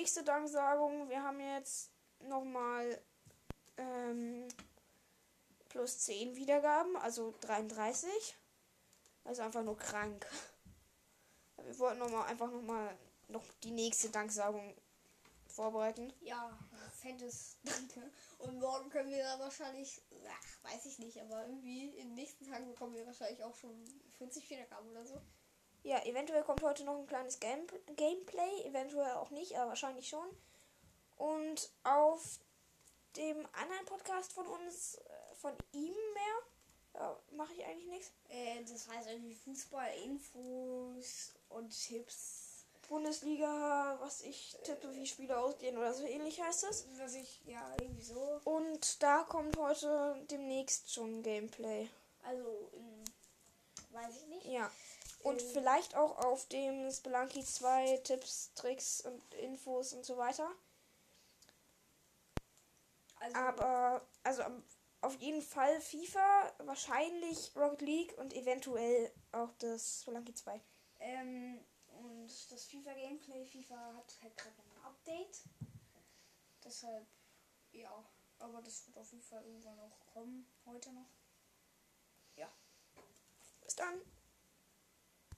nächste Danksagung. Wir haben jetzt nochmal ähm, plus 10 Wiedergaben, also 33. Also einfach nur krank. Wir wollten noch mal, einfach nochmal noch die nächste Danksagung vorbereiten. Ja, fettes Danke. Und morgen können wir da wahrscheinlich, ach, weiß ich nicht, aber irgendwie in den nächsten Tagen bekommen wir wahrscheinlich auch schon 40 Wiedergaben oder so. Ja, eventuell kommt heute noch ein kleines Game Gameplay, eventuell auch nicht, aber wahrscheinlich schon. Und auf dem anderen Podcast von uns, äh, von ihm mehr, ja, mache ich eigentlich nichts. Äh, das heißt irgendwie Fußball-Infos und Tipps. Bundesliga, was ich tippe, wie Spiele ausgehen oder so ähnlich heißt es. Was ich, ja, irgendwie so. Und da kommt heute demnächst schon Gameplay. Also, in, weiß ich nicht. Ja. Und Ähm. vielleicht auch auf dem Spelunky 2 Tipps, Tricks und Infos und so weiter. Also, Aber, also auf jeden Fall FIFA, wahrscheinlich Rocket League und eventuell auch das Spelunky 2. ähm, und das FIFA-Gameplay, FIFA hat halt gerade ein Update. Deshalb, ja. Aber das wird auf jeden Fall irgendwann noch kommen. Heute noch.